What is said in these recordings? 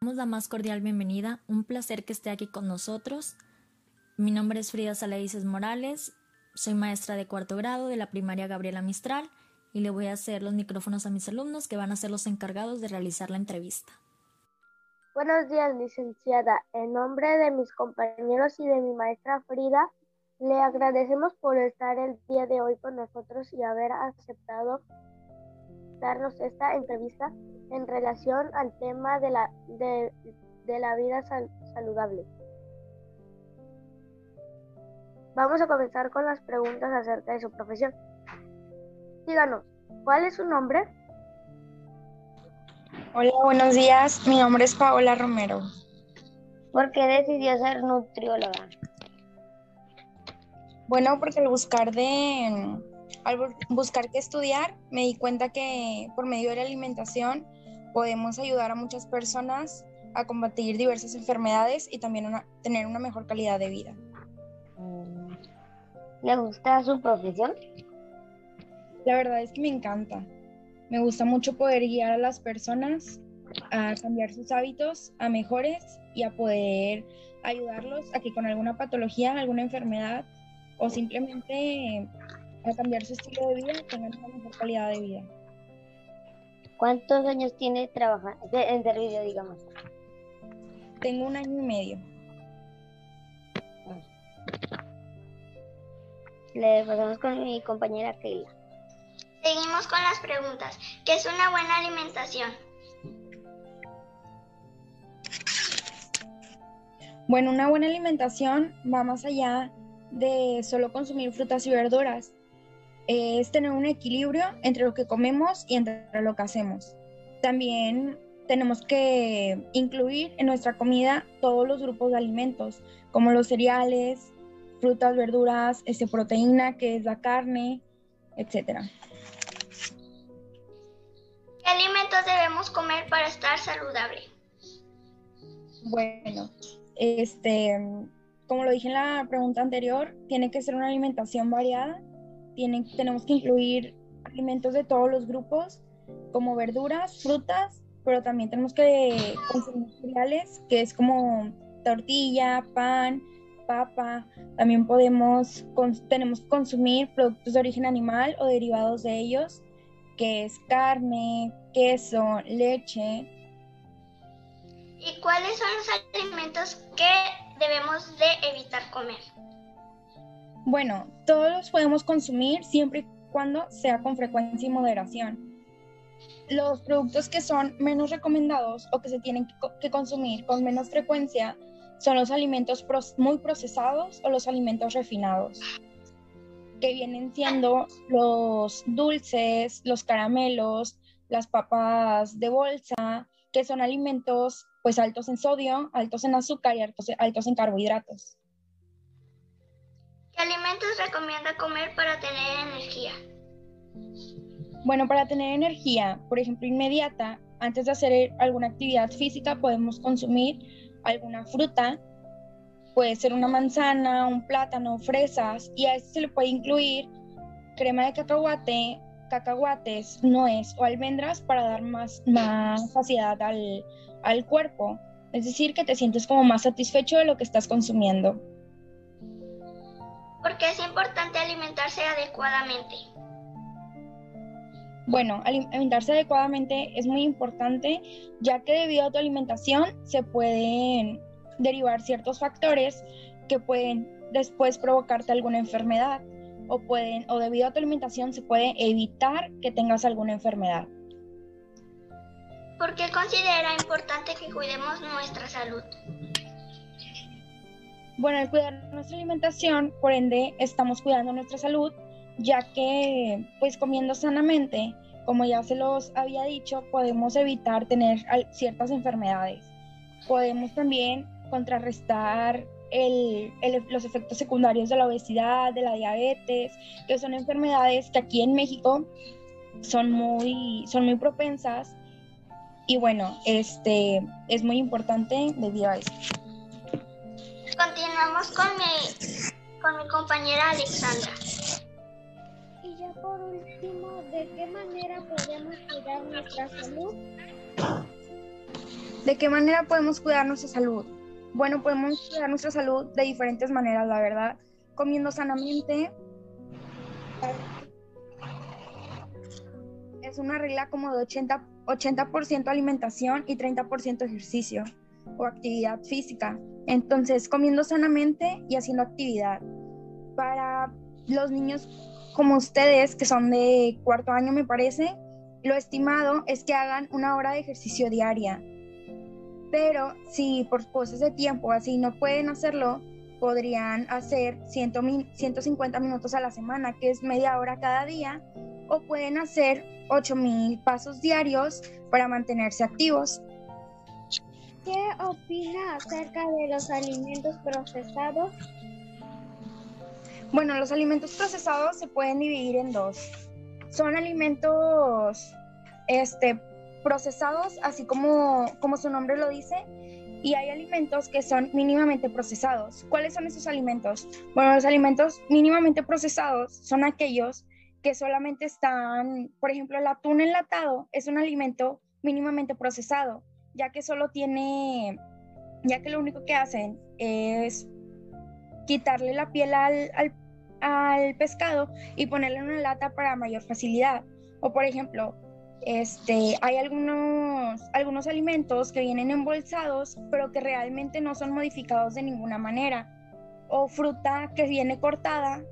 damos la más cordial bienvenida. Un placer que esté aquí con nosotros. Mi nombre es Frida Salaices Morales. Soy maestra de cuarto grado de la primaria Gabriela Mistral y le voy a hacer los micrófonos a mis alumnos que van a ser los encargados de realizar la entrevista. Buenos días, licenciada. En nombre de mis compañeros y de mi maestra Frida, le agradecemos por estar el día de hoy con nosotros y haber aceptado darnos esta entrevista en relación al tema de la, de, la vida saludable. Vamos a comenzar con las preguntas acerca de su profesión. Díganos, ¿cuál es su nombre? Hola, buenos días. Mi nombre es Paola Romero. ¿Por qué decidió ser nutrióloga? Bueno, porque al buscar de al buscar qué estudiar, me di cuenta que por medio de la alimentación podemos ayudar a muchas personas a combatir diversas enfermedades y también tener una mejor calidad de vida. Mm. ¿Le gusta su profesión? La verdad es que me encanta. Me gusta mucho poder guiar a las personas a cambiar sus hábitos a mejores y a poder ayudarlos a que con alguna patología, alguna enfermedad o simplemente a cambiar su estilo de vida tengan una mejor calidad de vida. ¿Cuántos años tiene trabajando en servicio, digamos? Tengo un año y medio. Le pasamos con mi compañera Keila. Seguimos con las preguntas. ¿Qué es una buena alimentación? Bueno, una buena alimentación va más allá de solo consumir frutas y verduras es tener un equilibrio entre lo que comemos y entre lo que hacemos. También tenemos que incluir en nuestra comida todos los grupos de alimentos, como los cereales, frutas, verduras, este, proteína, que es la carne, etc. ¿Qué alimentos debemos comer para estar saludable? Bueno, este, como lo dije en la pregunta anterior, tiene que ser una alimentación variada tenemos que incluir alimentos de todos los grupos, como verduras, frutas, pero también tenemos que consumir cereales, que es como tortilla, pan, papa. También podemos, tenemos que consumir productos de origen animal o derivados de ellos, que es carne, queso, leche. ¿Y cuáles son los alimentos que debemos de evitar comer? Bueno, todos los podemos consumir siempre y cuando sea con frecuencia y moderación. Los productos que son menos recomendados o que se tienen que consumir con menos frecuencia son los alimentos muy procesados o los alimentos refinados, que vienen siendo los dulces, los caramelos, las papas de bolsa, que son alimentos pues altos en sodio, altos en azúcar y altos en carbohidratos. ¿Qué alimentos recomienda comer para tener energía? Bueno, para tener energía, por ejemplo, inmediata, antes de hacer alguna actividad física, podemos consumir alguna fruta, puede ser una manzana, un plátano, fresas, y a esto se le puede incluir crema de cacahuate, cacahuates, nuez o almendras para dar más, más saciedad al, al cuerpo. Es decir, que te sientes como más satisfecho de lo que estás consumiendo. ¿Por qué es importante alimentarse adecuadamente? Bueno, alimentarse adecuadamente es muy importante ya que debido a tu alimentación se pueden derivar ciertos factores que pueden después provocarte alguna enfermedad o pueden o debido a tu alimentación se puede evitar que tengas alguna enfermedad. ¿Por qué considera importante que cuidemos nuestra salud? Bueno, al cuidar nuestra alimentación, por ende, estamos cuidando nuestra salud, ya que, pues comiendo sanamente, como ya se los había dicho, podemos evitar tener ciertas enfermedades. Podemos también contrarrestar los efectos secundarios de la obesidad, de la diabetes, que son enfermedades que aquí en México son muy, son muy propensas. Y bueno, este es muy importante debido a esto. Continuamos con mi, con mi compañera Alexandra. Y ya por último, ¿de qué manera podemos cuidar nuestra salud? ¿De qué manera podemos cuidar nuestra salud? Bueno, podemos cuidar nuestra salud de diferentes maneras, la verdad. Comiendo sanamente. Es una regla como de 80%, 80 alimentación y 30% ejercicio o actividad física. Entonces, comiendo sanamente y haciendo actividad. Para los niños como ustedes, que son de cuarto año, me parece, lo estimado es que hagan una hora de ejercicio diaria. Pero si por cosas de tiempo así no pueden hacerlo, podrían hacer 150 minutos a la semana, que es media hora cada día, o pueden hacer 8000 pasos diarios para mantenerse activos. ¿Qué opina acerca de los alimentos procesados? Bueno, los alimentos procesados se pueden dividir en dos. Son alimentos este, procesados, así como, como su nombre lo dice, y hay alimentos que son mínimamente procesados. ¿Cuáles son esos alimentos? Bueno, los alimentos mínimamente procesados son aquellos que solamente están, por ejemplo, el atún enlatado es un alimento mínimamente procesado, ya que solo tiene, ya que lo único que hacen es quitarle la piel al, al, pescado y ponerle en una lata para mayor facilidad. O por ejemplo, este, hay algunos, algunos alimentos que vienen embolsados, pero que realmente no son modificados de ninguna manera. O fruta que viene cortada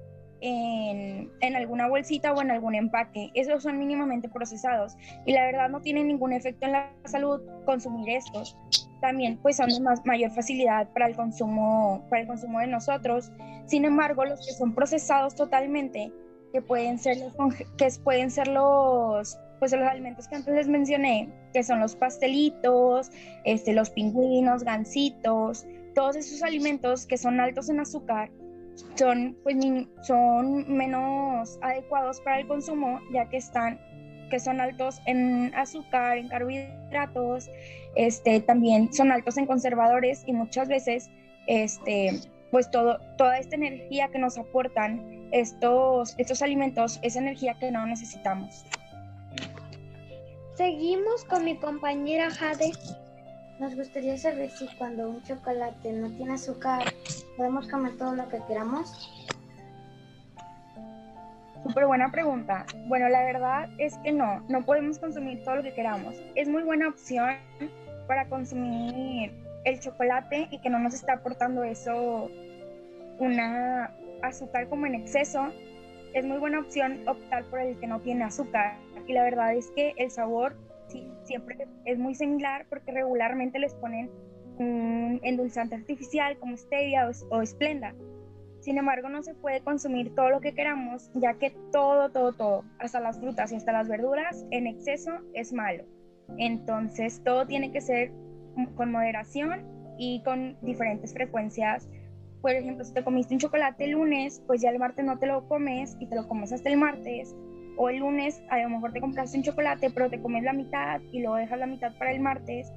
en, en, alguna bolsita o en algún empaque. Esos son mínimamente procesados y la verdad no tienen ningún efecto en la salud consumir estos también pues son de más, mayor facilidad para el consumo para el consumo de nosotros sin embargo los que son procesados totalmente que pueden ser los que pueden ser los pues los alimentos que antes les mencioné que son los pastelitos este los pingüinos gansitos todos esos alimentos que son altos en azúcar son pues son menos adecuados para el consumo ya que están que son altos en azúcar, en carbohidratos, este, también son altos en conservadores y muchas veces, este, pues todo, toda esta energía que nos aportan estos, estos alimentos es energía que no necesitamos. Seguimos con mi compañera Jade. Nos gustaría saber si cuando un chocolate no tiene azúcar, podemos comer todo lo que queramos. Súper buena pregunta. Bueno, la verdad es que no, no podemos consumir todo lo que queramos. Es muy buena opción para consumir el chocolate y que no nos está aportando eso una azúcar como en exceso. Es muy buena opción optar por el que no tiene azúcar. Y la verdad es que el sabor siempre es muy similar porque regularmente les ponen un endulzante artificial como stevia o, o esplenda sin embargo, no se puede consumir todo lo que queramos, ya que todo, todo, todo, hasta las frutas y hasta las verduras, en exceso es malo. Entonces, todo tiene que ser con moderación y con diferentes frecuencias. Por ejemplo, si te comiste un chocolate el lunes, pues ya el martes no te lo comes y te lo comes hasta el martes. O el lunes a lo mejor te compraste un chocolate, pero te comes la mitad y luego dejas la mitad para el martes,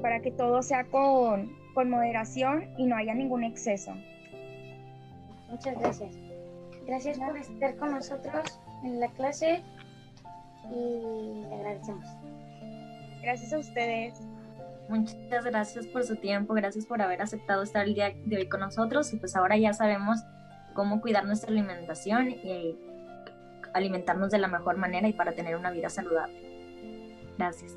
para que todo sea con, con moderación y no haya ningún exceso. Muchas gracias. Gracias por estar con nosotros en la clase y le agradecemos. Gracias a ustedes. Muchas gracias por su tiempo, gracias por haber aceptado estar el día de hoy con nosotros y pues ahora ya sabemos cómo cuidar nuestra alimentación y alimentarnos de la mejor manera y para tener una vida saludable. Gracias.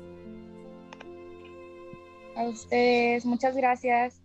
A ustedes, muchas gracias.